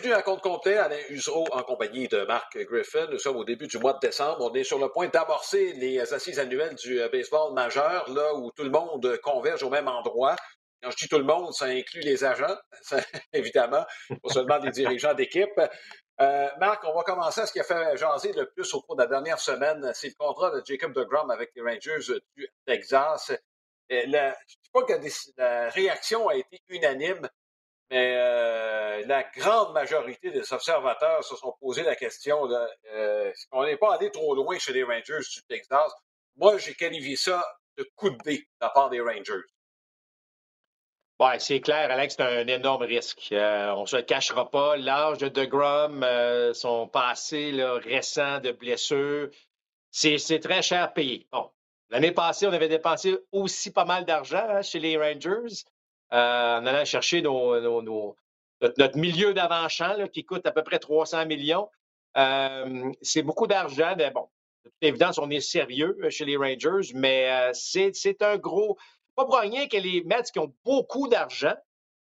bienvenue à compte complet, Alain Usereau en compagnie de Marc Griffin. Nous sommes au début du mois de décembre. On est sur le point d'amorcer les assises annuelles du euh, baseball majeur, là où tout le monde converge au même endroit. Quand je dis tout le monde, ça inclut les agents, évidemment, pas seulement les dirigeants d'équipe. Euh, Marc, on va commencer à ce qui a fait jaser le plus au cours de la dernière semaine. C'est le contrat de Jacob DeGrom avec les Rangers du Texas. Je ne sais pas que la réaction a été unanime, mais euh, la grande majorité des observateurs se sont posé la question de, euh, est-ce n'est pas allé trop loin chez les Rangers du Texas? Moi, j'ai qualifié ça de coup de dé de la part des Rangers. Oui, c'est clair, Alex, c'est un énorme risque. Euh, on ne se le cachera pas. L'âge de DeGrom, euh, son passé récent de blessures, c'est très cher à payer. Bon, l'année passée, on avait dépensé aussi pas mal d'argent hein, chez les Rangers. Euh, en allant chercher notre, milieu d'avant-champ qui coûte à peu près 300 millions. Euh, c'est beaucoup d'argent, mais bon, de toute évidence, on est sérieux euh, chez les Rangers, mais c'est un gros. Pas pour rien que les Mets qui ont beaucoup d'argent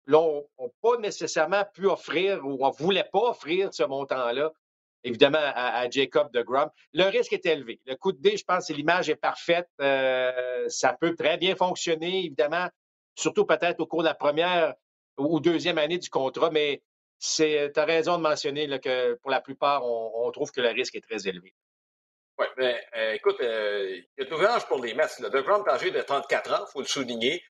n'ont pas nécessairement pu offrir ou ne voulaient pas offrir ce montant-là, évidemment, à, Jacob de Grum. Le risque est élevé. Le coup de dé, je pense l'image est parfaite. ça peut très bien fonctionner, évidemment surtout peut-être au cours de la première ou deuxième année du contrat, mais tu as raison de mentionner que pour la plupart, on, trouve que le risque est très élevé. Oui, mais euh, écoute, euh, il y a de l'ouvrage pour les Mets. De Grom âgé de 34 ans, il faut le souligner,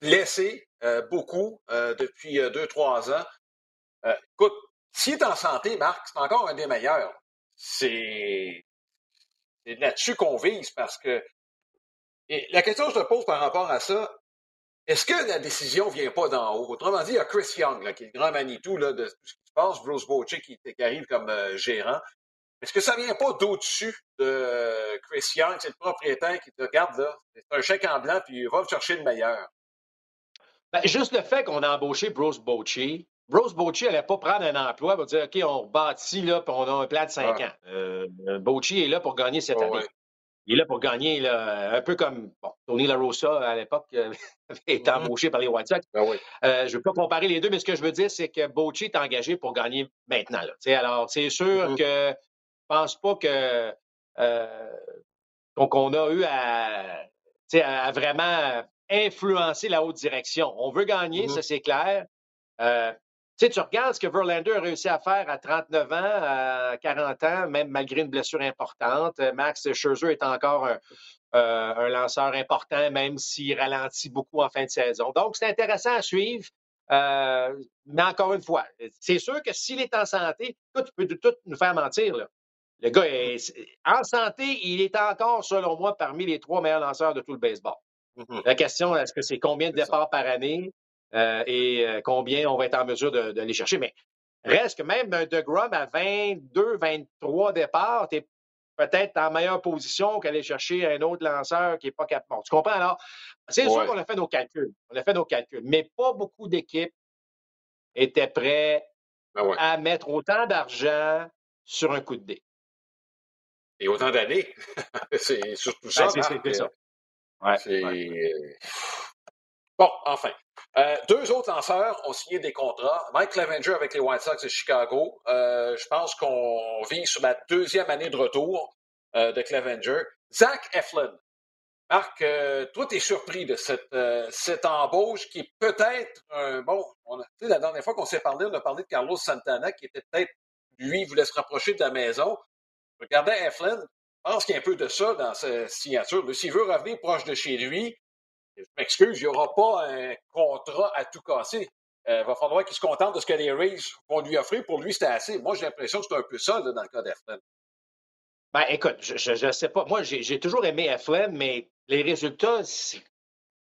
blessé euh, beaucoup depuis 2-3 ans. écoute, s'il est en santé, Marc, c'est encore un des meilleurs. C'est là-dessus qu'on vise parce que. Et la question que je te pose par rapport à ça, est-ce que la décision ne vient pas d'en haut? Autrement dit, il y a Chris Young, qui est le grand Manitou là, de tout ce qui se passe, Bruce Bochy qui, arrive comme euh, gérant. Est-ce que ça ne vient pas d'au-dessus de Chris Young? C'est le propriétaire qui te regarde là. C'est un chèque en blanc, puis il va chercher le meilleur. Ben, juste le fait qu'on a embauché Bruce Bochy, Bruce Bochy n'allait pas prendre un emploi pour dire OK, on rebâtit là, puis on a un plan de cinq ans. Euh, Bochy est là pour gagner cette année. Il est là pour gagner, là, un peu comme bon, Tony La Rosa à l'époque euh, été mm-hmm. embauché par les White Sox. Ben euh, je ne veux pas comparer les deux, mais ce que je veux dire, c'est que Bochy est engagé pour gagner maintenant. Là. Alors, c'est sûr mm-hmm. que je ne pense pas que euh, qu'on a eu à, à, vraiment influencer la haute direction. On veut gagner, mm-hmm. ça c'est clair. Tu sais, tu regardes ce que Verlander a réussi à faire à 39 ans, à 40 ans, même malgré une blessure importante. Max Scherzer est encore un, euh, lanceur important, même s'il ralentit beaucoup en fin de saison. Donc, c'est intéressant à suivre. Euh, mais encore une fois, c'est sûr que s'il est en santé, tu peux tout nous faire mentir. Le gars est en santé, il est encore, selon moi, parmi les trois meilleurs lanceurs de tout le baseball. Mm-hmm. La question, est-ce que c'est combien de départs par année? Euh, et euh, combien on va être en mesure de, les chercher. Mais reste que même un De Grom à 22, 23 départs, tu es peut-être en meilleure position qu'aller chercher un autre lanceur qui n'est pas capable. tu comprends? Alors, c'est sûr qu'on a fait nos calculs. On a fait nos calculs. Mais pas beaucoup d'équipes étaient prêtes ben à mettre autant d'argent sur un coup de dé. Et autant d'années. c'est surtout ça. Ben, c'est ça. Ouais, Bon, enfin. Euh, deux autres lanceurs ont signé des contrats. Mike Clevenger avec les White Sox de Chicago. Euh, je pense qu'on vit sur la deuxième année de retour euh, de Clevenger. Zach Eflin. Marc, toi, tu es surpris de cette, cette embauche qui est peut-être un. Bon, on a, la dernière fois qu'on s'est parlé, on a parlé de Carlos Santana qui était peut-être, lui, voulait se rapprocher de la maison. Regardez Eflin. Je pense qu'il y a un peu de ça dans sa signature. S'il veut revenir proche de chez lui, je m'excuse, il n'y aura pas un contrat à tout casser. Il euh, va falloir qu'il se contente de ce que les Rays vont lui offrir. Pour lui, c'était assez. Moi, j'ai l'impression que c'est un peu ça dans le cas d'Eflin. Ben, écoute, je ne sais pas. Moi, j'ai toujours aimé Eflin, mais les résultats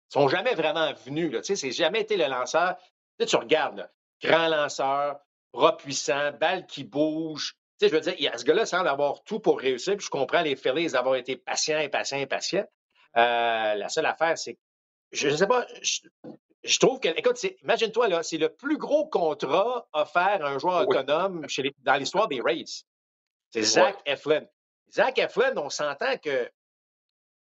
sont jamais vraiment venus. Tu sais, c'est jamais été le lanceur. Tu, regardes, grand lanceur, bras puissant, balle qui bouge. Tu sais, je veux dire, ce gars-là semble avoir tout pour réussir. Je comprends les Phillies d'avoir été patients patients et patients. Euh, la seule affaire, c'est je ne sais pas, je, trouve que, écoute, imagine-toi, là, c'est le plus gros contrat offert à un joueur autonome chez dans l'histoire des Rays. C'est Zach Eflin. Zach Eflin, on s'entend que.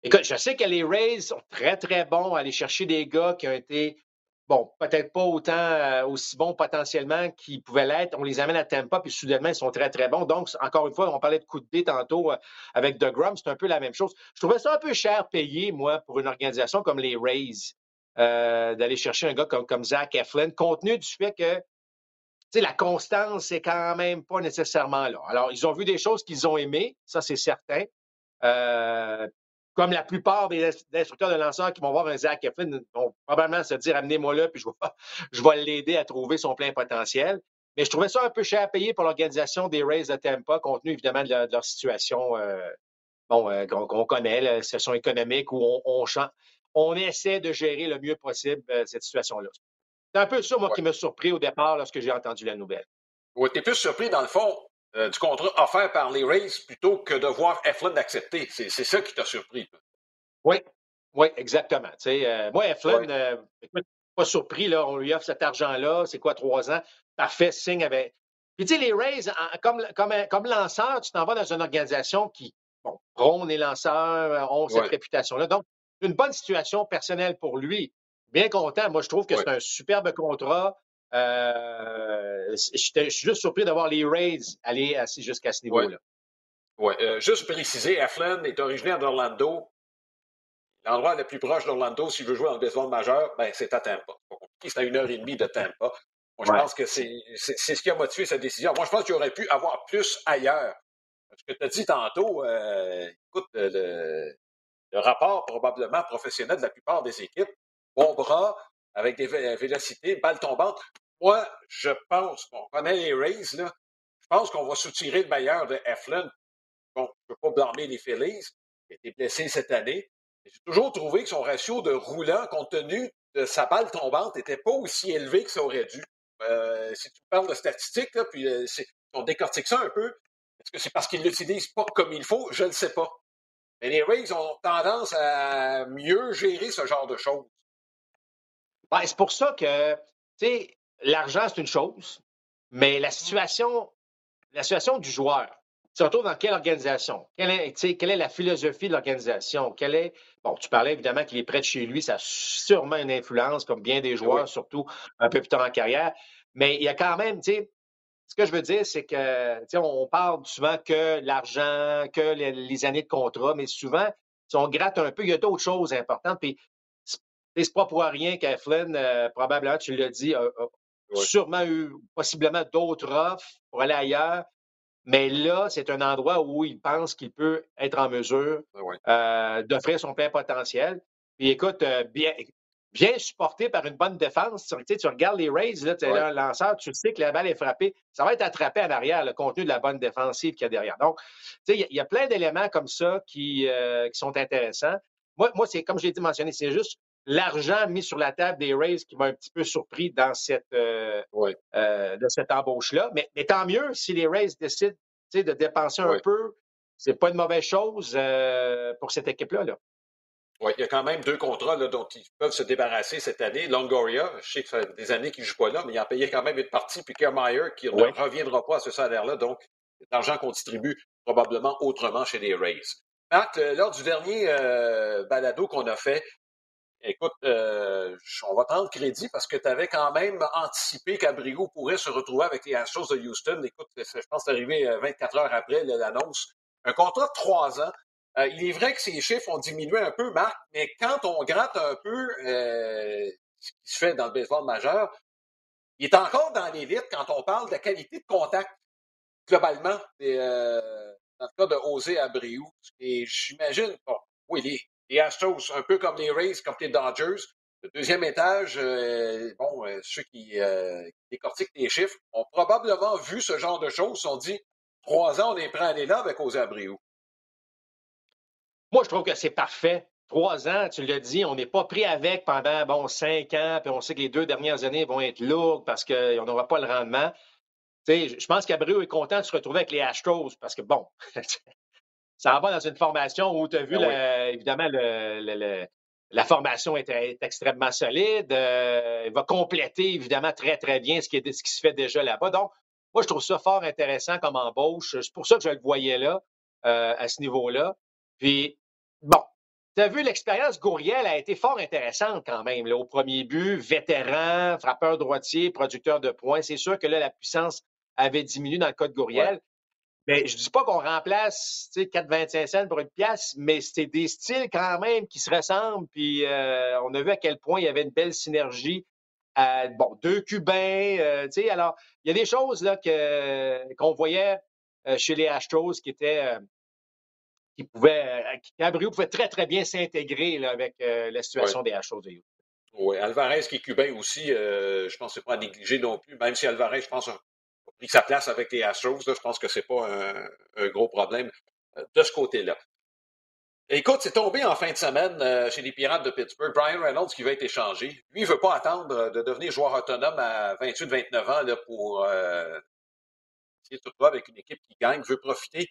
Écoute, je sais que les Rays sont très, très bons à aller chercher des gars qui ont été bon, peut-être pas autant euh, aussi bons potentiellement qu'ils pouvaient l'être. On les amène à Tampa, puis soudainement, ils sont très, très bons. Donc, encore une fois, on parlait de coup de dé tantôt euh, avec The Grum, c'est un peu la même chose. Je trouvais ça un peu cher payé, moi, pour une organisation comme les Rays, euh, d'aller chercher un gars comme, comme Zach Eflin, compte tenu du fait que la constance, c'est quand même pas nécessairement là. Alors, ils ont vu des choses qu'ils ont aimées, ça, c'est certain. Comme la plupart des instructeurs de lanceurs qui vont voir un Zach Eflin vont probablement se dire amenez-moi là, puis je vais, je vais l'aider à trouver son plein potentiel. Mais je trouvais ça un peu cher à payer pour l'organisation des Rays de Tampa, compte tenu évidemment de, leur, situation euh, bon, euh, qu'on connaît, la situation économique où on, on, on, essaie de gérer le mieux possible euh, cette situation-là. C'est un peu ça, moi, qui m'a surpris au départ lorsque j'ai entendu la nouvelle. Oui, tu es plus surpris, dans le fond, euh, du contrat offert par les Rays plutôt que de voir Eflin accepter. C'est ça qui t'a surpris. Oui, oui, exactement. Euh, moi, Eflin, euh, pas surpris, là, on lui offre cet argent-là, c'est quoi, trois ans? Parfait, signe avec. Puis, tu sais, les Rays, comme, comme, comme lanceur, tu t'en vas dans une organisation qui, bon, prône les lanceurs, ont cette réputation-là. Donc, une bonne situation personnelle pour lui. Bien content. Moi, je trouve que c'est un superbe contrat. Euh, je suis juste surpris d'avoir les Rays aller jusqu'à ce niveau-là. Oui, euh, juste préciser, Eflin est originaire d'Orlando. L'endroit le plus proche d'Orlando, s'il veut jouer dans le baseball majeur, ben, c'est à Tampa. C'est à une heure et demie de Tampa. Moi, je pense que c'est ce qui a motivé sa décision. Moi, je pense qu'il aurait pu avoir plus ailleurs. Ce que tu as dit tantôt, euh, écoute, le, le, rapport probablement professionnel de la plupart des équipes, bon bras, avec des vélocités, balle tombante. Moi, je pense qu'on connaît les Rays, là. Je pense qu'on va soutirer le meilleur de Eflin. Bon, je ne peux pas blâmer les Phillies. Il a été blessé cette année. J'ai toujours trouvé que son ratio de roulant, compte tenu de sa balle tombante, n'était pas aussi élevé que ça aurait dû. Euh, si tu parles de statistiques, là, puis euh, on décortique ça un peu, est-ce que c'est parce qu'il ne l'utilise pas comme il faut? Je ne sais pas. Mais les Rays ont tendance à mieux gérer ce genre de choses. Ben, c'est pour ça que, tu sais, l'argent, c'est une chose, mais la situation, la situation du joueur, surtout dans quelle organisation? Quelle est, quelle est la philosophie de l'organisation? Quelle est. Bon, tu parlais évidemment qu'il est près de chez lui, ça a sûrement une influence, comme bien des joueurs, surtout un peu plus tard en carrière. Mais il y a quand même, tu sais, ce que je veux dire, c'est que, tu sais, on parle souvent que l'argent, que les, années de contrat, mais souvent, si on gratte un peu, il y a d'autres choses importantes. Puis, c'est pas pour rien qu'Eflin, euh, probablement, tu l'as dit, a, sûrement eu possiblement d'autres offres pour aller ailleurs. Mais là, c'est un endroit où il pense qu'il peut être en mesure euh, d'offrir son plein potentiel. Puis écoute, euh, bien, bien supporté par une bonne défense. Tu, tu regardes les Rays, là, tu es un lanceur, tu sais que la balle est frappée. Ça va être attrapé en arrière, le contenu de la bonne défensive qu'il y a derrière. Donc, il y, y, a plein d'éléments comme ça qui, euh, qui sont intéressants. Moi, moi c'est comme je l'ai dit mentionné, c'est juste l'argent mis sur la table des Rays qui m'a un petit peu surpris dans cette, euh, euh, de cette embauche-là. Mais, tant mieux si les Rays décident de dépenser un peu. C'est pas une mauvaise chose euh, pour cette équipe-là. Là. Oui, il y a quand même deux contrats dont ils peuvent se débarrasser cette année. Longoria, je sais que ça fait des années qu'il ne joue pas là, mais il en payé quand même une partie. Puis Kiermaier qui ne reviendra pas à ce salaire-là. Donc, c'est l'argent qu'on distribue probablement autrement chez les Rays. Marc, lors du dernier balado qu'on a fait, Écoute, euh, on va prendre crédit parce que tu avais quand même anticipé qu'Abrigo pourrait se retrouver avec les Astros de Houston. Écoute, je pense que arrivé 24 euh, heures après l'annonce. Un contrat de trois ans. Euh, il est vrai que ces chiffres ont diminué un peu, Marc, mais quand on gratte un peu ce qui se fait dans le baseball majeur, il est encore dans l'élite quand on parle de qualité de contact globalement, dans le cas de José Abreu. Et j'imagine, bon, oui, il est, les Astros, un peu comme les Rays, comme les Dodgers. Le deuxième étage, euh, bon, euh, ceux qui, euh, décortiquent les chiffres ont probablement vu ce genre de choses, se sont dit trois ans, on est prêt à aller là avec José Abreu. Moi, je trouve que c'est parfait. Trois ans, tu l'as dit, on n'est pas pris avec pendant bon cinq ans, puis on sait que les deux dernières années vont être lourdes parce qu'on n'aura pas le rendement. je pense qu'Abreu est content de se retrouver avec les Astros parce que, bon, ça va dans une formation où tu as vu, ben évidemment, la formation est, extrêmement solide. Euh, il va compléter, évidemment, très, très bien ce qui, est, ce qui se fait déjà là-bas. Donc, moi, je trouve ça fort intéressant comme embauche. C'est pour ça que je le voyais là, euh, à ce niveau-là. Puis, bon, tu as vu, l'expérience Gouriel a été fort intéressante quand même. Là, au premier but, vétéran, frappeur droitier, producteur de points. C'est sûr que là, la puissance avait diminué dans le cas de Gouriel. Mais je ne dis pas qu'on remplace 4,25 cents pour une pièce, mais c'était des styles quand même qui se ressemblent. Puis euh, on a vu à quel point il y avait une belle synergie. bon, deux Cubains, euh, tu sais, alors, il y a des choses là que, qu'on voyait euh, chez les Astros qui étaient qui pouvaient, Abreu pouvait très, très bien s'intégrer avec la situation des Astros de Oui, Alvarez qui est cubain aussi, je pense que c'est pas à négliger non plus, même si Alvarez, je pense, pris sa place avec les Astros. je pense que ce n'est pas un, gros problème euh, de ce côté-là. Écoute, c'est tombé en fin de semaine euh, chez les Pirates de Pittsburgh. Brian Reynolds qui va être échangé. Lui, il ne veut pas attendre de devenir joueur autonome à 28-29 ans là, pour euh, essayer de avec une équipe qui gagne. Il veut profiter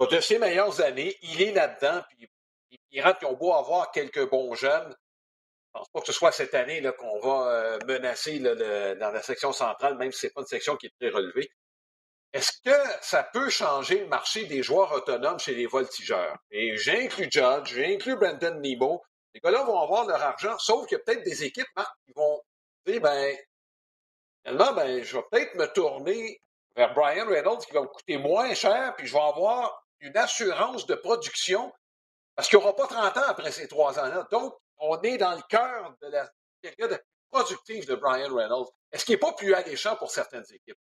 de ses meilleures années. Il est là-dedans. Puis les Pirates qui ont beau avoir quelques bons jeunes, je ne pense pas que ce soit cette année qu'on va euh, menacer dans la section centrale, même si ce n'est pas une section qui est très relevée. Est-ce que ça peut changer le marché des joueurs autonomes chez les voltigeurs? Et j'ai inclus Judge, j'ai inclus Brandon Nemo. Les gars-là vont avoir leur argent, sauf qu'il y a peut-être des équipes, qui vont dire, ben, finalement, ben, je vais peut-être me tourner vers Brian Reynolds qui va me coûter moins cher, puis je vais avoir une assurance de production parce qu'il n'y aura pas 30 ans après ces trois ans-là. Donc, on est dans le cœur de la période productive de Brian Reynolds. Est-ce qu'il n'est pas plus alléchant pour certaines équipes?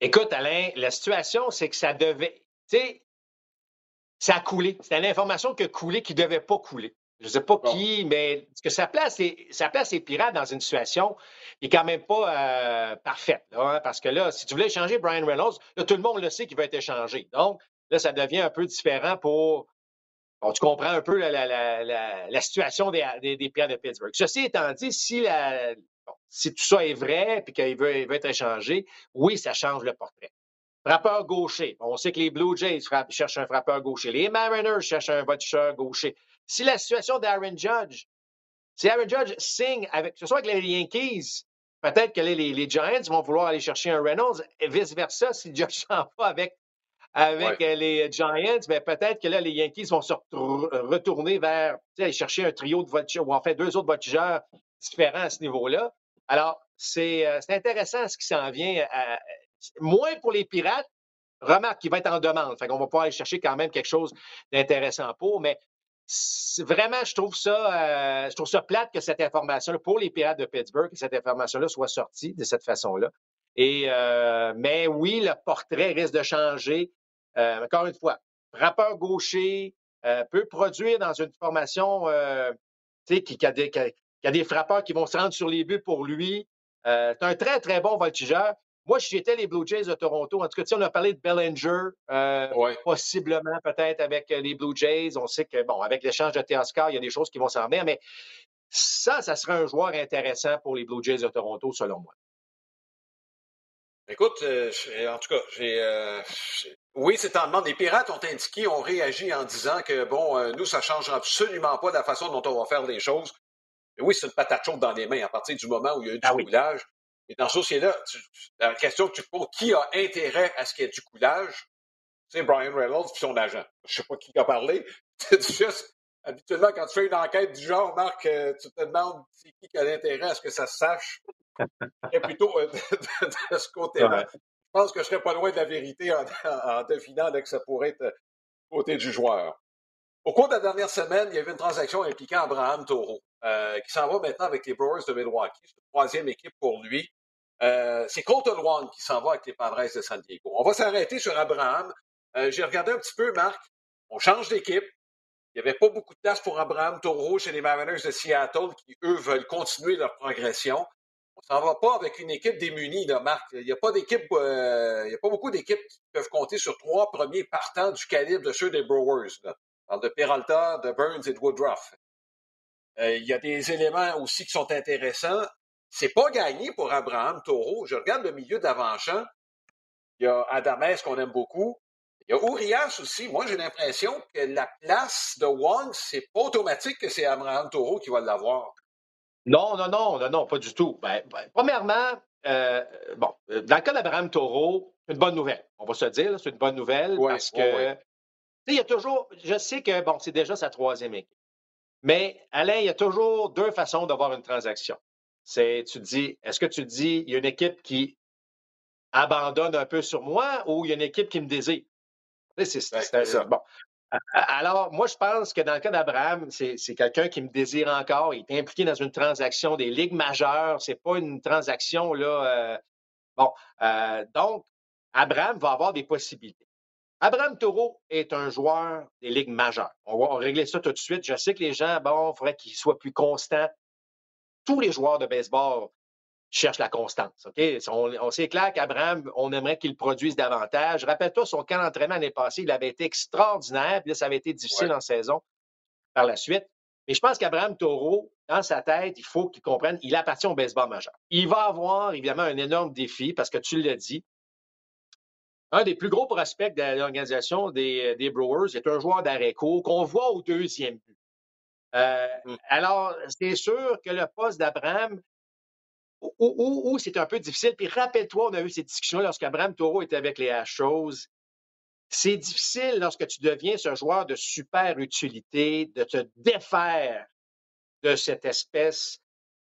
Écoute, Alain, la situation, c'est que ça devait. Tu sais, ça a coulé. C'était une information qui a coulé qui ne devait pas couler. Je ne sais pas qui, mais ce que ça place, ça place les pirates dans une situation qui n'est quand même pas euh, parfaite. Hein, parce que là, si tu voulais échanger Brian Reynolds, là, tout le monde le sait qu'il va être échangé. Donc, là, ça devient un peu différent pour tu comprends un peu la, situation des, des, de Pittsburgh. Ceci étant dit, si, si tout ça est vrai et qu'il veut, être échangé, oui, ça change le portrait. Frappeur gaucher. On sait que les Blue Jays cherchent un frappeur gaucher. Les Mariners cherchent un botcheur gaucher. Si la situation d'Aaron Judge, si Aaron Judge signe avec, ce soit avec les Yankees, peut-être que les, Giants vont vouloir aller chercher un Reynolds et vice-versa si Judge s'en va avec avec euh, les Giants, mais ben, peut-être que là, les Yankees vont se retourner vers aller chercher un trio de voltigeurs, ou en fait deux autres voltigeurs différents à ce niveau-là. Alors, c'est euh, intéressant ce qui s'en vient. Euh, moins pour les Pirates, remarque qu'il va être en demande. Fait qu'on va pouvoir aller chercher quand même quelque chose d'intéressant pour, mais vraiment, je trouve ça, je trouve ça plate que cette information-là, pour les Pirates de Pittsburgh, que cette information-là soit sortie de cette façon-là. Et, mais oui, le portrait risque de changer. Euh, encore une fois, rappeur gaucher euh, peut produire dans une formation euh, qui, qui, a des, qui, a, des, frappeurs qui vont se rendre sur les buts pour lui. c'est un très, très bon voltigeur. Moi, si j'étais les Blue Jays de Toronto, en tout cas, on a parlé de Bellinger, possiblement peut-être avec les Blue Jays. On sait que, bon, avec l'échange de Teoscar, il y a des choses qui vont s'en venir, mais ça, ça serait un joueur intéressant pour les Blue Jays de Toronto, selon moi. Écoute, en tout cas, j'ai, oui, c'est en demande. Les pirates ont indiqué, ont réagi en disant que, bon, euh, nous, ça ne changera absolument pas la façon dont on va faire les choses. Et oui, c'est une patate chaude dans les mains à partir du moment où il y a eu du ah coulage. Et dans ce dossier-là, la question que tu poses, qui a intérêt à ce qu'il y ait du coulage? C'est Brian Reynolds et son agent. Je ne sais pas qui a parlé. C'est juste, habituellement, quand tu fais une enquête du genre, Marc, euh, tu te demandes qui a intérêt à ce que ça se sache. Et plutôt euh, de, ce côté-là. Pense que je serais pas loin de la vérité en, devinant que ça pourrait être euh, côté du joueur. Au cours de la dernière semaine, il y avait une transaction impliquant Abraham Toro, euh, qui s'en va maintenant avec les Brewers de Milwaukee. C'est la troisième équipe pour lui. Euh, c'est Colton Wong qui s'en va avec les Padres de San Diego. On va s'arrêter sur Abraham. J'ai regardé un petit peu, Marc. On change d'équipe. Il n'y avait pas beaucoup de place pour Abraham Toro chez les Mariners de Seattle qui, eux, veulent continuer leur progression on s'en va pas avec une équipe démunie, là, Marc. Il n'y a pas d'équipe, euh, il a pas beaucoup d'équipes qui peuvent compter sur trois premiers partants du calibre de ceux des Brewers. Là. de Peralta, de Burns et de Woodruff. Euh, il y a des éléments aussi qui sont intéressants. C'est pas gagné pour Abraham Taureau. Je regarde le milieu d'avant-champ. Il y a Adamès qu'on aime beaucoup. Il y a Urias aussi. Moi, j'ai l'impression que la place de Wong, c'est pas automatique que c'est Abraham Taureau qui va l'avoir. Non, non, non, non, non, pas du tout. Ben, ben, premièrement, euh, bon, euh, dans le cas d'Abraham Taureau, c'est une bonne nouvelle. On va se dire, c'est une bonne nouvelle parce que il y a toujours, je sais que, bon, c'est déjà sa troisième équipe. Mais Alain, il y a toujours deux façons d'avoir une transaction. C'est, tu dis, est-ce que tu dis, il y a une équipe qui abandonne un peu sur moi ou il y a une équipe qui me désire? C'est ça. Bon. Alors, moi, je pense que dans le cas d'Abraham, c'est quelqu'un qui me désire encore. Il est impliqué dans une transaction des ligues majeures. C'est pas une transaction, là. Euh, bon. Euh, donc, Abraham va avoir des possibilités. Abraham Taureau est un joueur des ligues majeures. On va régler ça tout de suite. Je sais que les gens, bon, il faudrait qu'il soit plus constant. Tous les joueurs de baseball cherchent la constance. OK? On, on sait clair qu'Abraham, on aimerait qu'il produise davantage. Rappelle-toi, son camp d'entraînement l'année passée, il avait été extraordinaire. Puis là, ça avait été difficile en saison par la suite. Mais je pense qu'Abraham Taureau, dans sa tête, il faut qu'il comprenne, il appartient au baseball majeur. Il va avoir évidemment un énorme défi parce que tu l'as dit, un des plus gros prospects de l'organisation des, des, Brewers est un joueur d'arrêt court qu'on voit au deuxième but. Euh, mm. Alors, c'est sûr que le poste d'Abraham, où, c'est un peu difficile, puis rappelle-toi, on a eu ces discussions lorsqu'Abraham Taureau était avec les Astros. C'est difficile lorsque tu deviens ce joueur de super utilité de te défaire de cette espèce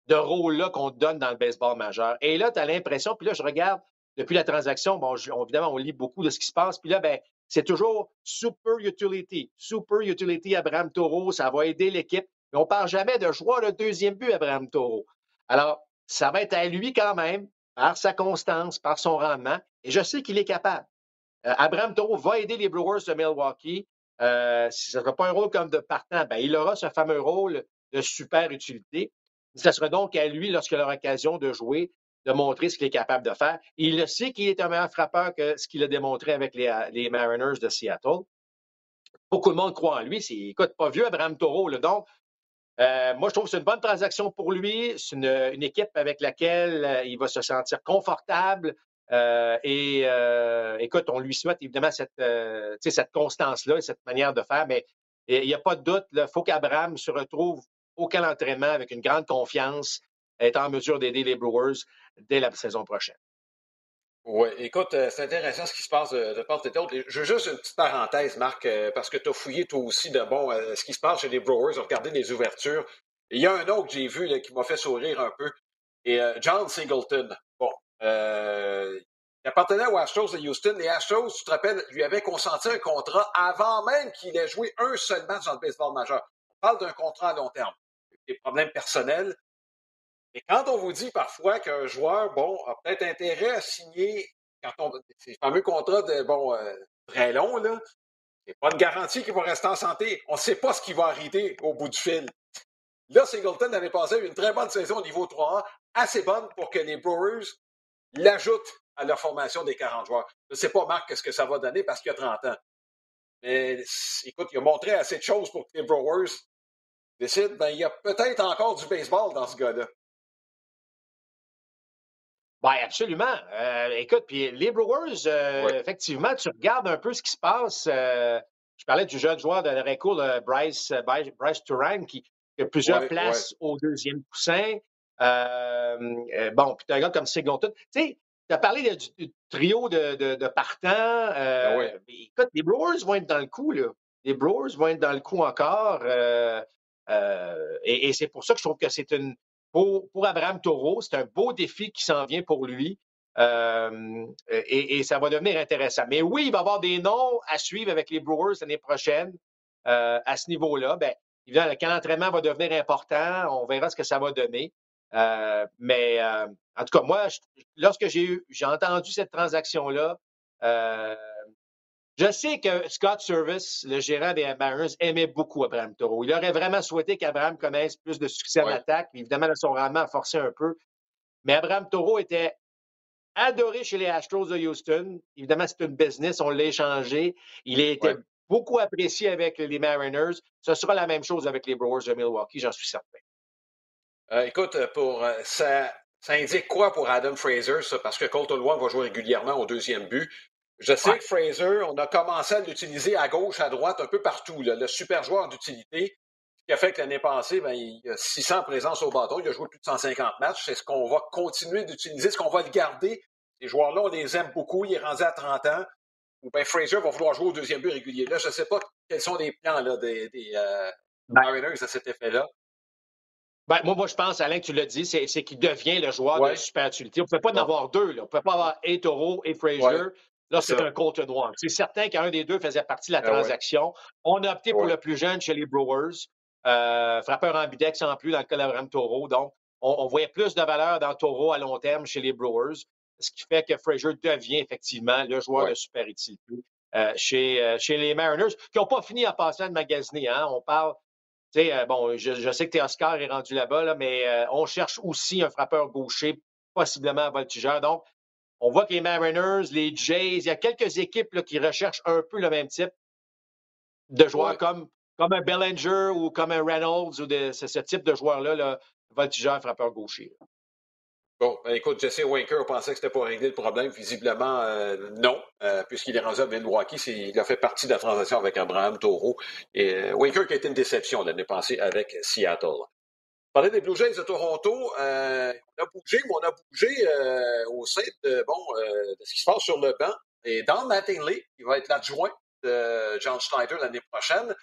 de rôle-là qu'on te donne dans le baseball majeur. Et là, tu as l'impression, puis là, je regarde depuis la transaction, bon, évidemment, on lit beaucoup de ce qui se passe. Puis là, ben, c'est toujours super utility. Super utility Abraham Taureau, ça va aider l'équipe. Mais on parle jamais de joueur le deuxième but, Abraham Taureau. Alors, ça va être à lui quand même, par sa constance, par son rendement. Et je sais qu'il est capable. Euh, Abraham Taureau va aider les Brewers de Milwaukee. Euh, si ce ne sera pas un rôle comme de partant, ben, il aura ce fameux rôle de super utilité. Ce sera donc à lui, lorsqu'il aura l'occasion de jouer, de montrer ce qu'il est capable de faire. Il le sait qu'il est un meilleur frappeur que ce qu'il a démontré avec les, euh, Mariners de Seattle. Beaucoup de monde croit en lui. C'est, écoute, pas vieux, Abraham Taureau. Donc, euh, moi, je trouve que c'est une bonne transaction pour lui. C'est une, équipe avec laquelle euh, il va se sentir confortable. et écoute, on lui souhaite évidemment cette, cette constance-là et cette manière de faire, mais il n'y a pas de doute, il faut qu'Abraham se retrouve au camp avec une grande confiance, être en mesure d'aider les Brewers dès la saison prochaine. Oui, écoute, euh, c'est intéressant ce qui se passe de, part et d'autre. Je veux juste une petite parenthèse, Marc, euh, parce que tu as fouillé toi aussi de bon euh, ce qui se passe chez les Brewers, regardé les ouvertures. Il y a un autre que j'ai vu qui m'a fait sourire un peu. Et John Singleton. Bon, il appartenait aux Astros de Houston. Les Astros, tu te rappelles, lui avaient consenti un contrat avant même qu'il ait joué un seul match dans le baseball majeur. On parle d'un contrat à long terme. Des problèmes personnels. Et quand on vous dit parfois qu'un joueur, bon, a peut-être intérêt à signer quand on, ces fameux contrats de, bon, euh, très longs, là, c'est pas de garantie qu'il va rester en santé. On ne sait pas ce qui va arriver au bout du fil. Là, Singleton avait passé une très bonne saison au niveau 3A, assez bonne pour que les Brewers l'ajoutent à leur formation des 40 joueurs. Je ne sais pas, Marc, qu'est-ce que ça va donner parce qu'il a 30 ans. Mais écoute, il a montré assez de choses pour que les Brewers décident, ben, il y a peut-être encore du baseball dans ce gars-là. Oui, absolument. Euh, écoute, puis les Brewers, euh, effectivement, tu regardes un peu ce qui se passe. Euh, je parlais du jeune joueur de Récourt, Bryce, Bryce Turan, qui, a plusieurs places au deuxième coussin. bon, puis tu as un gars comme Sigleton. Tu sais, tu as parlé du, trio de, de, partants. Ben écoute, les Brewers vont être dans le coup, là. Les Brewers vont être dans le coup encore. et c'est pour ça que je trouve que c'est une, pour, Abraham Taureau, c'est un beau défi qui s'en vient pour lui. Euh, et, ça va devenir intéressant. Mais oui, il va y avoir des noms à suivre avec les Brewers l'année prochaine euh, à ce niveau-là. Bien, évidemment, le camp d'entraînement va devenir important. On verra ce que ça va donner. Euh, mais en tout cas, moi, lorsque j'ai eu, j'ai entendu cette transaction-là, je sais que Scott Service, le gérant des Mariners, aimait beaucoup Abraham Taureau. Il aurait vraiment souhaité qu'Abraham connaisse plus de succès en attaque. Évidemment, son rendement a forcé un peu. Mais Abraham Taureau était adoré chez les Astros de Houston. Évidemment, c'est une business, on l'a échangé. Il a été beaucoup apprécié avec les Mariners. Ce sera la même chose avec les Brewers de Milwaukee, j'en suis certain. Euh, écoute, pour euh, ça, ça indique quoi pour Adam Fraser, ça? Parce que Colton Wong va jouer régulièrement au deuxième but. Je sais que Fraser, on a commencé à l'utiliser à gauche, à droite, un peu partout. le super joueur d'utilité, ce qui a fait que l'année passée, ben, il a 600 présences au bâton. Il a joué plus de 150 matchs. C'est ce qu'on va continuer d'utiliser, ce qu'on va le garder. Ces joueurs-là, on les aime beaucoup. Il est rendu à 30 ans. ou bien Fraser va vouloir jouer au deuxième but régulier. Là, je ne sais pas quels sont les plans là, des, des euh, ben Mariners à cet effet-là. Ben, moi, moi, je pense, Alain, que tu l'as dit, c'est qu'il devient le joueur de super utilité. On ne peut pas en avoir deux. Là. On ne peut pas avoir et Toro et Fraser. Là, c'est un compte noir. C'est certain qu'un des deux faisait partie de la ben transaction. On a opté pour le plus jeune chez les Brewers. Euh, frappeur ambidex en plus dans le cas d'Abraham Toro. Donc, on, voyait plus de valeur dans Toro à long terme chez les Brewers, ce qui fait que Fraser devient effectivement le joueur de super utilité euh, chez, euh, chez les Mariners, qui n'ont pas fini en passant de magasiner. Hein. On parle euh, bon, je, sais que Oscar est rendu là-bas, mais on cherche aussi un frappeur gaucher, possiblement un voltigeur. Donc, on voit que les Mariners, les Jays, il y a quelques équipes qui recherchent un peu le même type de joueurs comme, comme un Bellinger ou comme un Reynolds ou de, ce, type de joueur-là, là, voltigeur, frappeur gaucher. Bon, ben, écoute, Jesse Winker pensait que c'était pas réglé le problème. Visiblement, euh, non, euh, puisqu'il est rendu à Milwaukee. Il a fait partie de la transaction avec Abraham Taureau. Et euh, Winker qui a été une déception l'année passée avec Seattle. Parler des Blue Jays de Toronto, on a bougé, mais on a bougé au sein de, bon, de ce qui se passe sur le banc. Et dans Mattingly, qui va être l'adjoint de John Schneider l'année prochaine,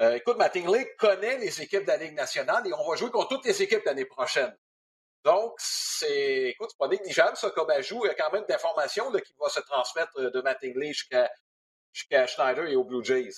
écoute, Mattingly connaît les équipes de la Ligue nationale et on va jouer contre toutes les équipes l'année prochaine. Donc, c'est, écoute, pas négligeable, ça, comme ajout. Il y a quand même d'informations qui vont se transmettre euh, de Mattingly jusqu'à Schneider et aux Blue Jays.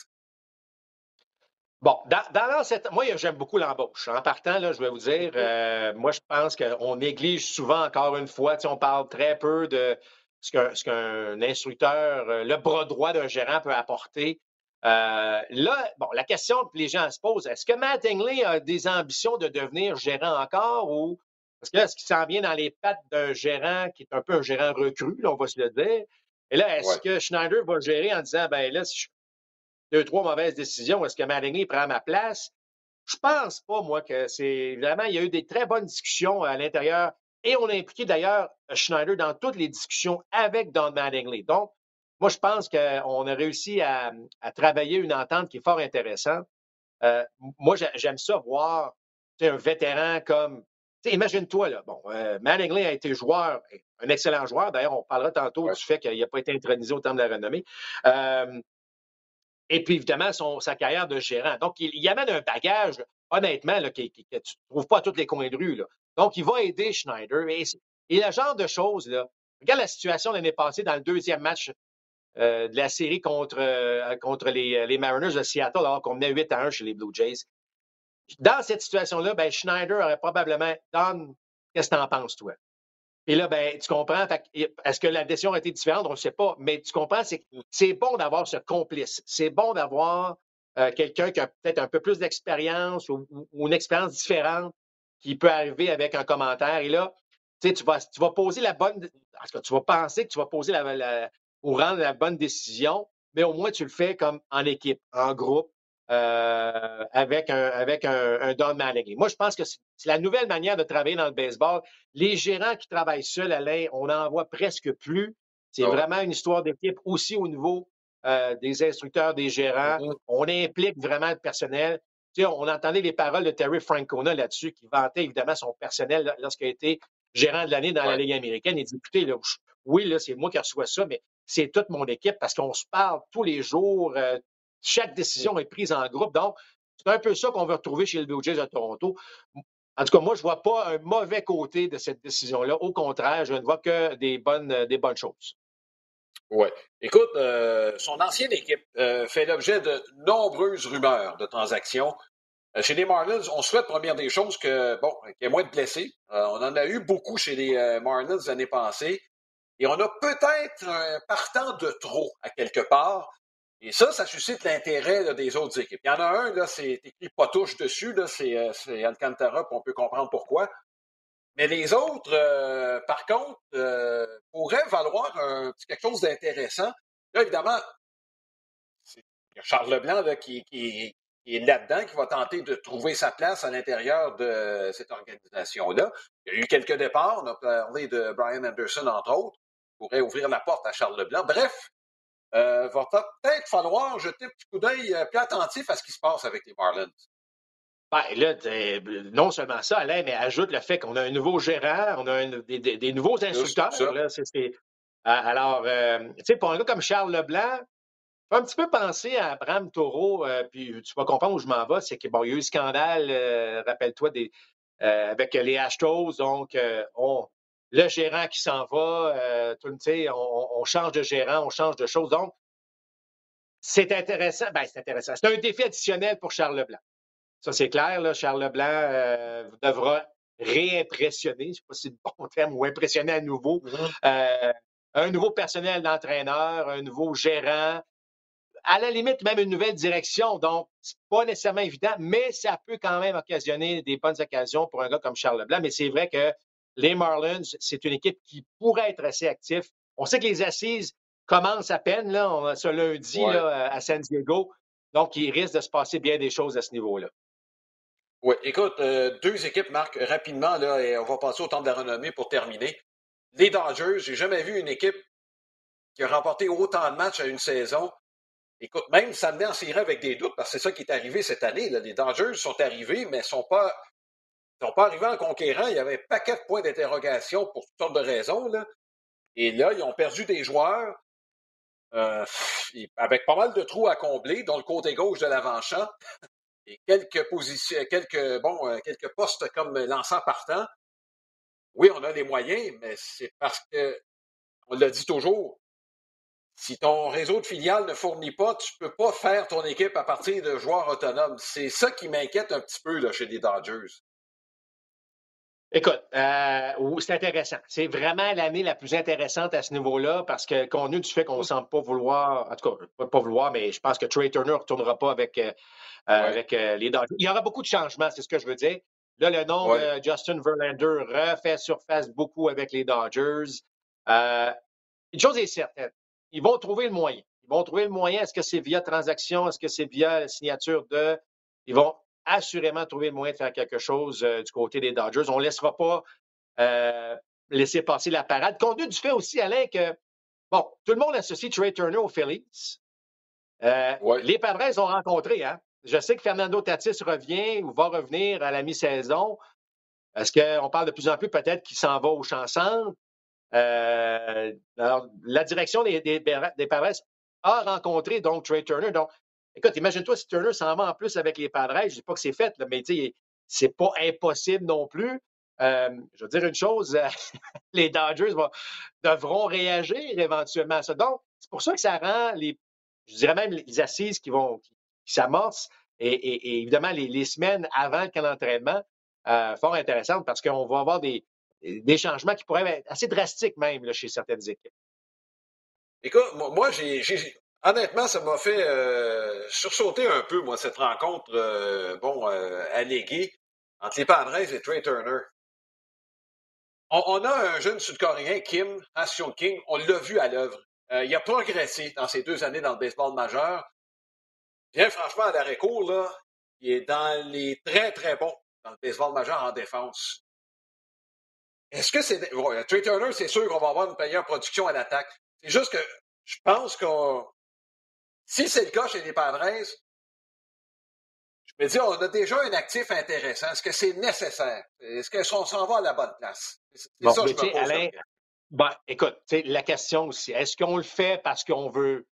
Bon, dans, dans cette... moi, j'aime beaucoup l'embauche. En partant, là, je vais vous dire, mm-hmm. euh, moi, je pense qu'on néglige souvent, encore une fois, on parle très peu de ce qu'un instructeur, euh, le bras droit d'un gérant peut apporter. là, bon, la question que les gens se posent, est-ce que Mattingly a des ambitions de devenir gérant encore ou parce que là, est-ce qu'il s'en vient dans les pattes d'un gérant qui est un peu un gérant recru, on va se le dire? Et là, est-ce que Schneider va gérer en disant, ben là, si je deux, trois mauvaises décisions, est-ce que Mattingly prend ma place? Je pense pas, moi, que c'est vraiment, il y a eu des très bonnes discussions à l'intérieur et on a impliqué d'ailleurs Schneider dans toutes les discussions avec Don Mattingly. Donc, moi, je pense qu'on a réussi à, travailler une entente qui est fort intéressante. Euh, moi, j'aime ça voir un vétéran comme imagine-toi, là, bon, euh, a été joueur, un excellent joueur. D'ailleurs, on parlera tantôt du fait qu'il n'a pas été intronisé au terme de la renommée. Euh, et puis, évidemment, son, sa carrière de gérant. Donc, il, amène un bagage, honnêtement, que, tu ne trouves pas à tous les coins de rue. Donc, il va aider Schneider. Et, et le genre de choses, là, regarde la situation l'année passée dans le deuxième match euh, de la série contre, euh, contre les, les, Mariners de Seattle, alors qu'on menait 8 à 1 chez les Blue Jays. Dans cette situation-là, ben, Schneider aurait probablement Don, qu'est-ce que tu en penses, toi? Et là, ben, tu comprends, est-ce que la décision a été différente? On ne sait pas, mais tu comprends, c'est c'est bon d'avoir ce complice. C'est bon d'avoir euh, quelqu'un qui a peut-être un peu plus d'expérience ou, une expérience différente qui peut arriver avec un commentaire. Et là, tu vas, tu vas poser la bonne. En tu vas penser que tu vas poser ou rendre la bonne décision, mais au moins tu le fais comme en équipe, en groupe, euh, avec un, avec un, Don Mattingly. Moi, je pense que c'est la nouvelle manière de travailler dans le baseball. Les gérants qui travaillent seuls, Alain, on n'en voit presque plus. C'est ah vraiment une histoire d'équipe aussi au niveau euh, des instructeurs, des gérants. Mm-hmm. On implique vraiment le personnel. Tu sais, on entendait les paroles de Terry Francona là-dessus, qui vantait évidemment son personnel lorsqu'il a été gérant de l'année dans la Ligue américaine. Il dit, écoutez, oui, là, c'est moi qui reçois ça, mais c'est toute mon équipe parce qu'on se parle tous les jours, euh, chaque décision est prise en groupe. Donc, c'est un peu ça qu'on va retrouver chez le Blue Jays de Toronto. En tout cas, moi, je ne vois pas un mauvais côté de cette décision-là. Au contraire, je ne vois que des bonnes, des bonnes choses. Oui. Écoute, euh, son ancienne équipe euh, fait l'objet de nombreuses rumeurs de transactions. Euh, chez les Marlins, on souhaite, première des choses, que bon, qu'il y ait moins de blessés. on en a eu beaucoup chez les Marlins l'année passée. Et on a peut-être un partant de trop à quelque part. Et ça, ça suscite l'intérêt des autres équipes. Il y en a un, là, c'est écrit pas touche dessus, là, c'est, euh, Alcantara, puis on peut comprendre pourquoi. Mais les autres, euh, par contre, euh, pourraient valoir quelque chose d'intéressant. Là, évidemment, c'est Charles Leblanc là, qui, qui, est là-dedans, qui va tenter de trouver sa place à l'intérieur de cette organisation-là. Il y a eu quelques départs. On a parlé de Brian Anderson, entre autres, qui pourrait ouvrir la porte à Charles Leblanc. Bref, euh, va peut-être falloir jeter un petit coup d'œil euh, plus attentif à ce qui se passe avec les Marlins. Ben, là, non seulement ça, Alain, mais ajoute le fait qu'on a un nouveau gérant, on a des, nouveaux instructeurs. alors, tu sais, pour un gars comme Charles Leblanc, un petit peu penser à Abraham Taureau, puis tu vas comprendre où je m'en vais, c'est qu'il bon, y a eu un scandale, rappelle-toi, des, avec les Astros, donc on, le gérant qui s'en va, tout, on, on change de gérant, on change de choses. Donc, c'est intéressant. Ben, c'est intéressant. C'est un défi additionnel pour Charles Leblanc. Ça, c'est clair. Là. Charles Leblanc euh, devra réimpressionner, je ne sais pas si c'est le bon terme, ou impressionner à nouveau. Mm-hmm. Euh, un nouveau personnel d'entraîneur, un nouveau gérant, à la limite, même une nouvelle direction. Donc, c'est pas nécessairement évident, mais ça peut quand même occasionner des bonnes occasions pour un gars comme Charles Leblanc. Mais c'est vrai que les Marlins, c'est une équipe qui pourrait être assez active. On sait que les assises commence à peine, là, on a ce lundi là, à San Diego. Donc, il risque de se passer bien des choses à ce niveau-là. Oui, écoute, euh, deux équipes marquent rapidement, là, et on va passer au temps de la renommée pour terminer. Les Dodgers, j'ai jamais vu une équipe qui a remporté autant de matchs à une saison. Écoute, même ça en série avec des doutes, parce que c'est ça qui est arrivé cette année. Là. Les Dodgers sont arrivés, mais ne sont pas, sont pas arrivés en conquérant. Il y avait un paquet de points d'interrogation pour toutes sortes de raisons. Là. Et là, ils ont perdu des joueurs. Euh, avec pas mal de trous à combler, dans le côté gauche de l'avant-champ, et quelques positions, quelques, bon, euh, quelques postes comme lanceur partant. Oui, on a des moyens, mais c'est parce que, on l'a dit toujours, si ton réseau de filiales ne fournit pas, tu ne peux pas faire ton équipe à partir de joueurs autonomes. C'est ça qui m'inquiète un petit peu là, chez les Dodgers. Écoute, euh, c'est intéressant. C'est vraiment l'année la plus intéressante à ce niveau-là parce que, compte tenu du fait qu'on ne semble pas vouloir, en tout cas, pas vouloir, mais je pense que Trey Turner ne retournera pas avec, euh, euh, avec les Dodgers. Il y aura beaucoup de changements, c'est ce que je veux dire. Là, le nom de Justin Verlander refait surface beaucoup avec les Dodgers. une chose est certaine, ils vont trouver le moyen. Ils vont trouver le moyen. Est-ce que c'est via transaction? Est-ce que c'est via signature de. Ils vont assurément trouver le moyen de faire quelque chose euh, du côté des Dodgers. On ne laissera pas euh, laisser passer la parade. Compte tenu du fait aussi, Alain, que, bon, tout le monde associe Trey Turner aux Phillies. Euh, les Padres ont rencontré, hein? Je sais que Fernando Tatis revient ou va revenir à la mi-saison. Est-ce qu'on parle de plus en plus peut-être qu'il s'en va au champ alors, la direction des, des, des Padres a rencontré donc Trey Turner. Donc, Écoute, imagine-toi si Turner s'en va en plus avec les Padres. Je ne dis pas que c'est fait, là, mais c'est pas impossible non plus. Euh, je veux dire une chose, les Dodgers devront réagir éventuellement à ça. Donc, c'est pour ça que ça rend les, je dirais même les assises qui vont, qui, s'amorcent et, évidemment les, semaines avant le camp d'entraînement euh, fort intéressantes parce qu'on va avoir des, des changements qui pourraient être assez drastiques même chez certaines équipes. Écoute, moi, j'ai Honnêtement, ça m'a fait euh, sursauter un peu, moi, cette rencontre, euh, bon, euh, alléguée entre les Padres et Trey Turner. On, a un jeune sud-coréen, Kim, Asion King, on l'a vu à l'œuvre. il a progressé dans ces deux années dans le baseball majeur. Bien franchement, à l'arrêt court, là, il est dans les très, très bons dans le baseball majeur en défense. Est-ce que c'est. Trey Turner, c'est sûr qu'on va avoir une meilleure production à l'attaque. C'est juste que je pense qu'on si c'est le cas chez les Padres, je me dis, on a déjà un actif intéressant. Est-ce que c'est nécessaire? Est-ce qu'on s'en va à la bonne place? C'est ça que je me pose. Alain, ben, écoute, la question aussi, est-ce qu'on le fait parce qu'on veut,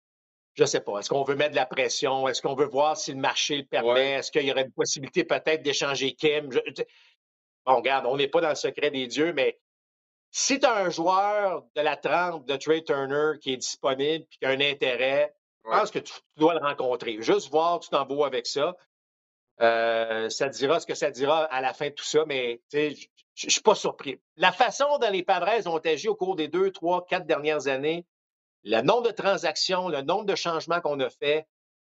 je ne sais pas, est-ce qu'on veut mettre de la pression? Est-ce qu'on veut voir si le marché le permet? Est-ce qu'il y aurait une possibilité peut-être d'échanger Kim? bon, regarde, on n'est pas dans le secret des dieux, mais si tu as un joueur de la trempe de Trey Turner qui est disponible et qui a un intérêt, je pense que tu, dois le rencontrer. Juste voir, tu t'en vas avec ça. Euh, ça dira ce que ça dira à la fin de tout ça, mais je ne suis pas surpris. La façon dont les Padres ont agi au cours des deux, trois, quatre dernières années, le nombre de transactions, le nombre de changements qu'on a fait,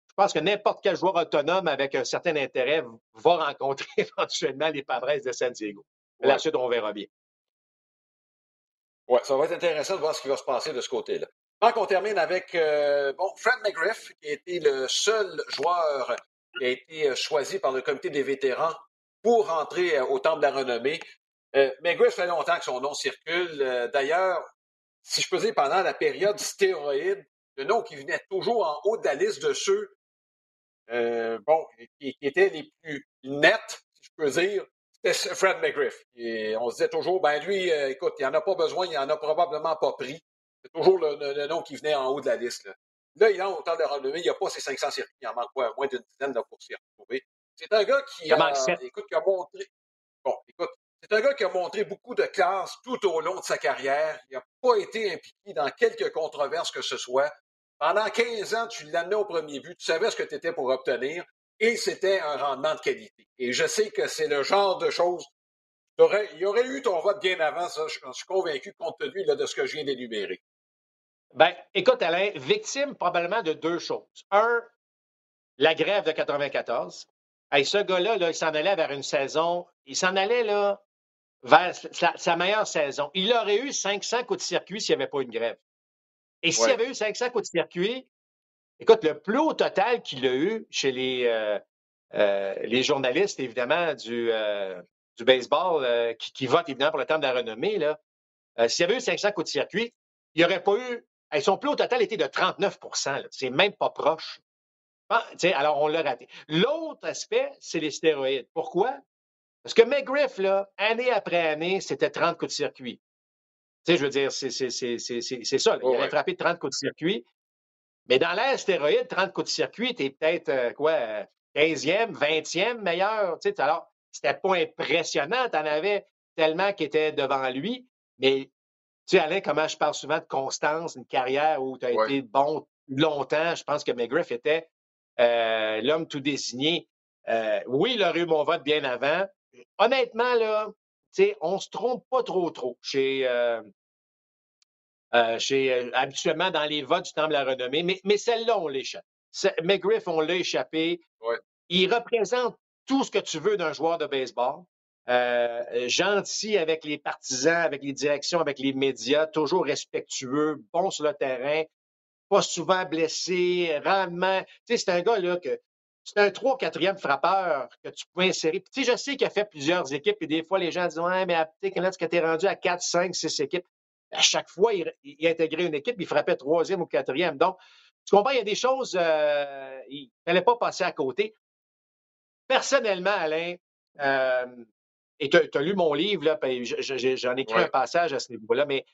je pense que n'importe quel joueur autonome avec un certain intérêt va rencontrer éventuellement les Padres de San Diego. La suite, on verra bien. Oui, ça va être intéressant de voir ce qui va se passer de ce côté-là. Donc, on termine avec euh, bon, Fred McGriff, qui a été le seul joueur qui a été euh, choisi par le comité des vétérans pour entrer euh, au Temple de la renommée. McGriff fait longtemps que son nom circule. D'ailleurs, si je peux dire, pendant la période stéroïde, le nom qui venait toujours en haut de la liste de ceux bon, qui, étaient les plus nets, si je peux dire, c'était Fred McGriff. Et on se disait toujours, ben lui, écoute, il n'en a pas besoin, il n'en a probablement pas pris. C'est toujours le, nom qui venait en haut de la liste. Là, là il a autant de renommée, il n'y a pas ses 500 circuits, il en manque moins d'une dizaine de pour s'y retrouver. C'est un gars qui, a, écoute, qui a montré. Bon, écoute, c'est un gars qui a montré beaucoup de classe tout au long de sa carrière. Il n'a pas été impliqué dans quelque controverse que ce soit. Pendant 15 ans, tu l'amenais au premier but, tu savais ce que tu étais pour obtenir, et c'était un rendement de qualité. Et je sais que c'est le genre de choses. Il y aurait eu ton vote bien avant, ça, je suis convaincu, compte tenu de ce que je viens d'énumérer. Ben, écoute, Alain, victime probablement de deux choses. Un, la grève de 94. Hey, ce gars-là, là, il s'en allait vers une saison, il s'en allait là, vers sa, meilleure saison. Il aurait eu 500 coups de circuit s'il n'y avait pas une grève. Et s'il y avait eu 500 coups de circuit, écoute, le plus haut total qu'il a eu chez les, euh, euh, les journalistes, évidemment, du, euh, du baseball, qui, votent évidemment pour le temps de la renommée, là, s'il y avait eu 500 coups de circuit, il n'y aurait pas eu. Son plus haut total était de 39% C'est même pas proche. Ah, alors, on l'a raté. L'autre aspect, c'est les stéroïdes. Pourquoi? Parce que McGriff, là, année après année, c'était 30 coups de circuit. Tu sais, je veux dire, c'est ça. il avait frappé 30 coups de circuit. Mais dans l'air stéroïde, 30 coups de circuit, t'es peut-être, euh, quoi, 15e, 20e meilleur. Tu sais, alors, c'était pas impressionnant. T'en avais tellement qui étaient devant lui. Mais, tu sais, Alain, comment je parle souvent de constance, une carrière où tu as été bon longtemps. Je pense que McGriff était euh, l'homme tout désigné. Euh, oui, il aurait eu mon vote bien avant honnêtement, là, on ne se trompe pas trop trop chez, euh, euh, euh, habituellement dans les votes du temps de la renommée, mais, mais celle-là, on l'échappe. McGriff, on l'a échappé. Il représente tout ce que tu veux d'un joueur de baseball. Gentil avec les partisans, avec les directions, avec les médias, toujours respectueux, bon sur le terrain, pas souvent blessé, rarement. Tu sais, c'est un gars là que c'est un 3 4e frappeur que tu peux insérer. Tu sais, je sais qu'il a fait plusieurs équipes, et des fois, les gens disent Ouais, mais quand tu es rendu à 4, 5, 6 équipes, à chaque fois, il, il intégrait une équipe, il frappait troisième ou quatrième. Donc, tu comprends, il y a des choses, euh, il ne fallait pas passer à côté. Personnellement, Alain, euh, et tu as, lu mon livre, là, j'en ai écrit un passage à ce niveau-là, mais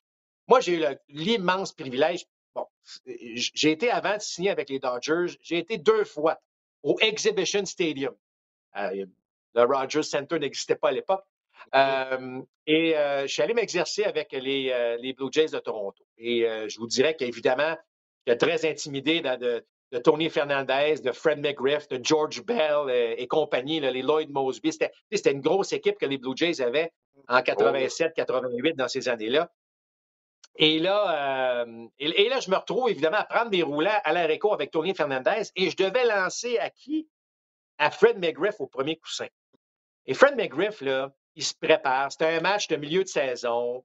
moi, j'ai eu l'immense privilège. Bon, j'ai été avant de signer avec les Dodgers, j'ai été deux fois au Exhibition Stadium. Euh, le Rogers Center n'existait pas à l'époque. Euh, et euh, je suis allé m'exercer avec les, les, Blue Jays de Toronto. Et je vous dirais qu'évidemment, j'étais très intimidé de, de, Tony Fernandez, de Fred McGriff, de George Bell et, compagnie, les Lloyd Mosby. C'était une grosse équipe que les Blue Jays avaient en 87, 88 dans ces années-là. Et là, euh, et, là, je me retrouve évidemment à prendre des roulants à l'aéroport avec Tony Fernandez et je devais lancer à qui? À Fred McGriff au premier coussin. Et Fred McGriff, là, il se prépare. C'était un match de milieu de saison.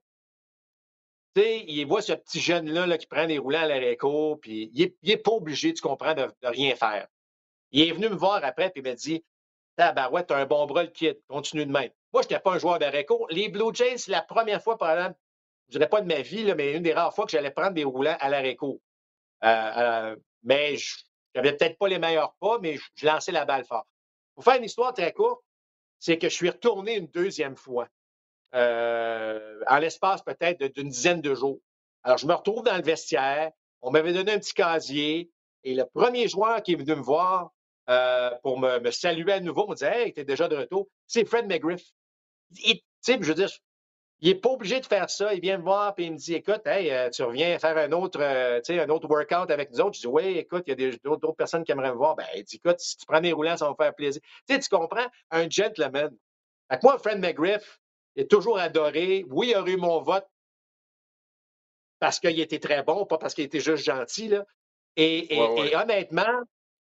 Tu sais, il voit ce petit jeune-là là, qui prend des roulants à l'aéroport, puis il n'est pas obligé, tu comprends, de, rien faire. Il est venu me voir après, puis il m'a dit t'as un bon bras, le kid, continue de même. Moi, je n'étais pas un joueur d'Areco. Les Blue Jays, c'est la première fois, par exemple, je dirais pas de ma vie, mais une des rares fois que j'allais prendre des roulants à l'arrêt court. Euh, euh, mais je n'avais peut-être pas les meilleurs pas, mais je, lançais la balle fort. Pour faire une histoire très courte, c'est que je suis retourné une deuxième fois, euh, en l'espace peut-être d'une dizaine de jours. Alors, je me retrouve dans le vestiaire. On m'avait donné un petit casier. Et le premier joueur qui est venu me voir pour me, saluer à nouveau, me disait Hey, t'es déjà de retour, c'est Fred McGriff. Tu sais, je veux dire, il n'est pas obligé de faire ça. Il vient me voir et il me dit Écoute, hey, euh, tu reviens faire un autre, euh, un autre workout avec nous autres. Je dis Oui, écoute, il y a d'autres personnes qui aimeraient me voir. Ben, il dit Écoute, si tu prends des roulants, ça va me faire plaisir. Tu sais, tu comprends? Un gentleman. Fait moi, Fred McGriff, il est toujours adoré. Oui, il a eu mon vote parce qu'il était très bon, pas parce qu'il était juste gentil. Là. Et, honnêtement,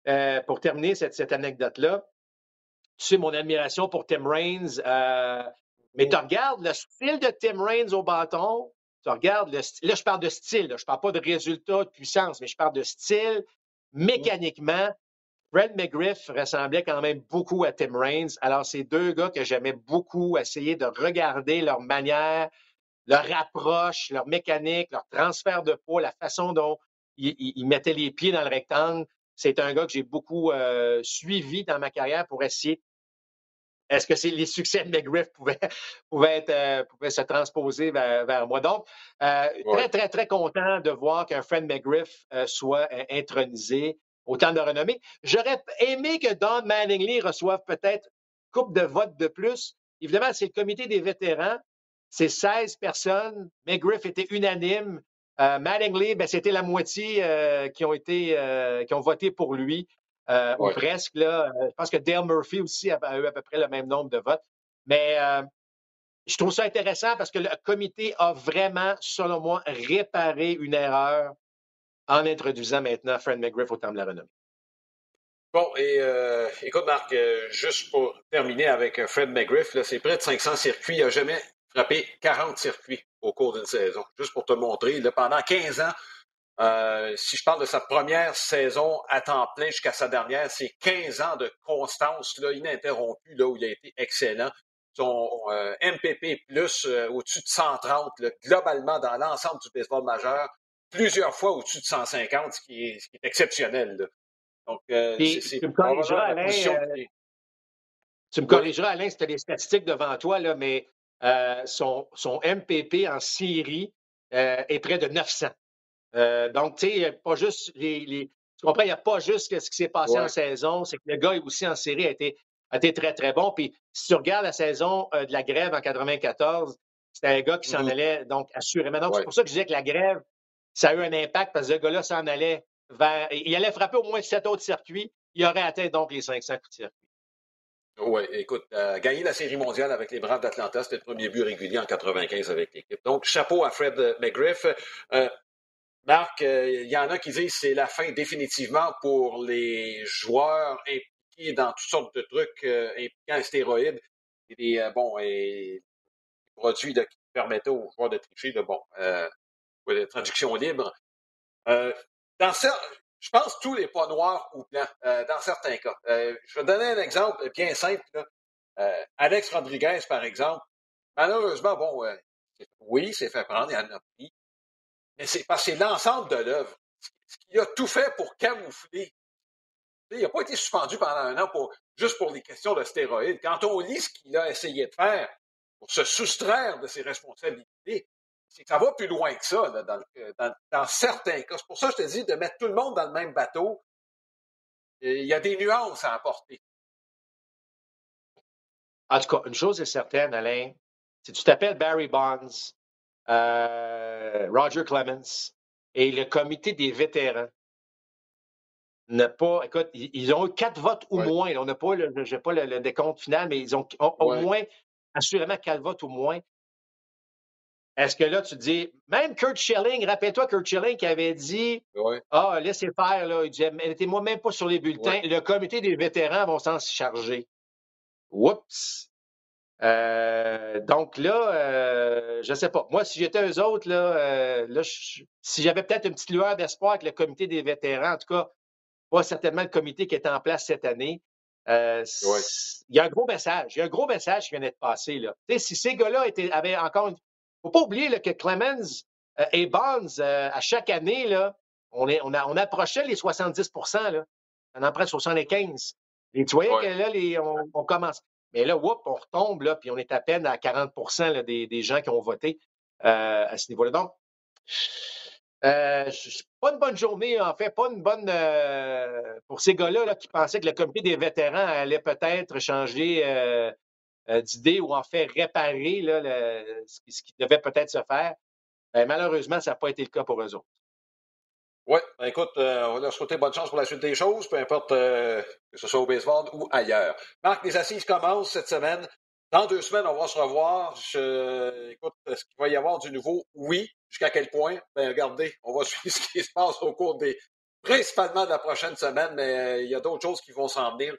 euh, pour terminer cette, cette anecdote-là, tu sais, mon admiration pour Tim Raines, mais tu regardes le style de Tim Raines au bâton, tu regardes le style. Là, je parle de style, je ne parle pas de résultat, de puissance, mais je parle de style. Mécaniquement, Fred McGriff ressemblait quand même beaucoup à Tim Raines. Alors, c'est deux gars que j'aimais beaucoup essayer de regarder leur manière, leur approche, leur mécanique, leur transfert de poids, la façon dont ils, mettaient les pieds dans le rectangle. C'est un gars que j'ai beaucoup euh, suivi dans ma carrière pour essayer est-ce que c'est les succès de McGriff pouvaient, pouvaient, être, pouvaient se transposer vers, moi? Donc, très, très, très content de voir qu'un Fred McGriff soit intronisé autant de renommée. J'aurais aimé que Don Manningly reçoive peut-être coupe de votes de plus. Évidemment, c'est le comité des vétérans. C'est 16 personnes. McGriff était unanime. Euh, Mattingly, ben, c'était la moitié euh, qui ont été euh, qui ont voté pour lui, ou presque. Là. Je pense que Dale Murphy aussi a, eu à peu près le même nombre de votes. Mais je trouve ça intéressant parce que le comité a vraiment, selon moi, réparé une erreur en introduisant maintenant Fred McGriff au temps de la renommée. Bon, et écoute, Marc, juste pour terminer avec Fred McGriff, c'est près de 500 circuits. Il n'a jamais frappé 40 circuits au cours d'une saison. Juste pour te montrer, pendant 15 ans, euh, si je parle de sa première saison à temps plein jusqu'à sa dernière, c'est 15 ans de constance ininterrompue là, où il a été excellent. Son euh, MPP plus euh, au-dessus de 130, globalement dans l'ensemble du baseball majeur, plusieurs fois au-dessus de 150, ce qui est, exceptionnel. Donc, c'est tu me corrigeras, Alain, c'était les statistiques devant toi, là, mais euh, son, son, MPP en série euh, est près de 900. Euh, donc, tu sais, pas juste les, Tu comprends, il n'y a pas juste ce qui s'est passé en saison, c'est que le gars aussi en série a été, a été très, très bon. Puis, si tu regardes la saison de la grève en 94, c'était un gars qui s'en mm-hmm. allait, donc, assurément. Donc, c'est pour ça que je disais que la grève, ça a eu un impact parce que ce gars-là s'en allait vers. Il allait frapper au moins sept autres circuits. Il aurait atteint donc les 500 coups de circuit. Oui, écoute, euh, gagner la Série mondiale avec les Braves d'Atlanta, c'était le premier but régulier en 95 avec l'équipe. Donc, chapeau à Fred McGriff. Euh, Marc, euh, il y en a qui disent que c'est la fin définitivement pour les joueurs impliqués dans toutes sortes de trucs impliquant les stéroïdes et des bon, et produits qui permettaient aux joueurs de tricher, de bon, de traduction libre. dans ça, je pense tous les pas noirs ou blancs, euh, dans certains cas. Euh, je vais donner un exemple bien simple. Euh, Alex Rodriguez, par exemple, malheureusement, bon, oui, c'est fait prendre, il en a pris, mais c'est parce que c'est l'ensemble de l'œuvre. Il a tout fait pour camoufler. Il n'a pas été suspendu pendant un an pour, juste pour les questions de stéroïdes. Quand on lit ce qu'il a essayé de faire pour se soustraire de ses responsabilités, c'est que ça va plus loin que ça euh, dans, certains cas. C'est pour ça que je te dis de mettre tout le monde dans le même bateau. Il y a des nuances à apporter. En tout cas, une chose est certaine, Alain, si tu t'appelles Barry Bonds, euh, Roger Clemens et le comité des vétérans n'a pas, écoute, ils, ont eu quatre votes ou moins. On n'a pas, le, pas le, décompte final, mais ils ont au moins, assurément quatre votes ou moins. Est-ce que là, tu dis, même Kurt Schilling, rappelle-toi Kurt Schilling qui avait dit Ah, laissez faire, là. Il disait, mettez-moi même pas sur les bulletins. Le comité des vétérans vont s'en charger. Oups! Euh, donc là, euh, je ne sais pas. Moi, si j'étais eux autres, là, euh, si j'avais peut-être une petite lueur d'espoir avec le comité des vétérans, en tout cas, pas certainement le comité qui est en place cette année. Il y a un gros message. Il y a un gros message qui vient d'être passé. Là. si ces gars-là avaient encore une, faut pas oublier que Clemens euh, et Bonds, euh, à chaque année, là, on, est, on, a, on approchait les 70% là. On en prend 75 Et tu voyais que là, les, on, commence. Mais là, whoop, on retombe, là, puis on est à peine à 40% des, des, gens qui ont voté euh, à ce niveau-là. Donc, euh, pas une bonne journée, en fait, pas une bonne pour ces gars-là là, qui pensaient que le comité des vétérans allait peut-être changer euh, d'idées ou en fait réparer là, ce, qui, devait peut-être se faire. Ben, malheureusement, ça n'a pas été le cas pour eux autres. Oui, ben, écoute, euh, on va leur souhaiter bonne chance pour la suite des choses, peu importe euh, que ce soit au baseball ou ailleurs. Marc, les assises commencent cette semaine. Dans deux semaines, on va se revoir. écoute, est-ce qu'il va y avoir du nouveau? Oui. Jusqu'à quel point? Ben, regardez, on va suivre ce qui se passe au cours des, principalement de la prochaine semaine, mais il y a d'autres choses qui vont s'en venir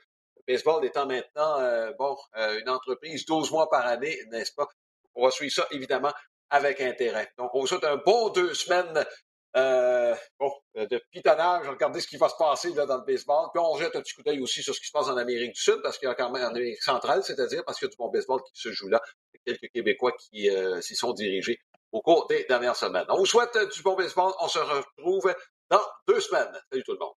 baseball étant maintenant, euh, bon, euh, une entreprise 12 mois par année, n'est-ce pas? On va suivre ça, évidemment, avec intérêt. Donc, on vous souhaite un bon deux semaines euh, bon, de pitonnage, regardez ce qui va se passer là, dans le baseball. Puis on jette un petit coup d'œil aussi sur ce qui se passe en Amérique du Sud, parce qu'il y a quand même en Amérique centrale, c'est-à-dire parce qu'il y a du bon baseball qui se joue là. Quelques Québécois qui s'y sont dirigés au cours des dernières semaines. On vous souhaite du bon baseball. On se retrouve dans deux semaines. Salut tout le monde.